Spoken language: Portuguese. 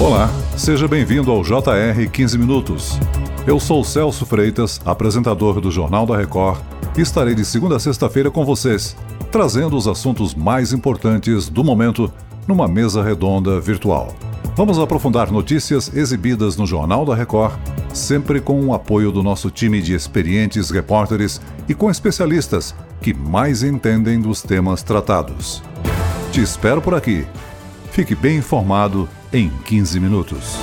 Olá, seja bem-vindo ao JR 15 Minutos. Eu sou Celso Freitas, apresentador do Jornal da Record, e estarei de segunda a sexta-feira com vocês, trazendo os assuntos mais importantes do momento numa mesa redonda virtual. Vamos aprofundar notícias exibidas no Jornal da Record, sempre com o apoio do nosso time de experientes repórteres e com especialistas que mais entendem dos temas tratados. Te espero por aqui. Fique bem informado em 15 minutos.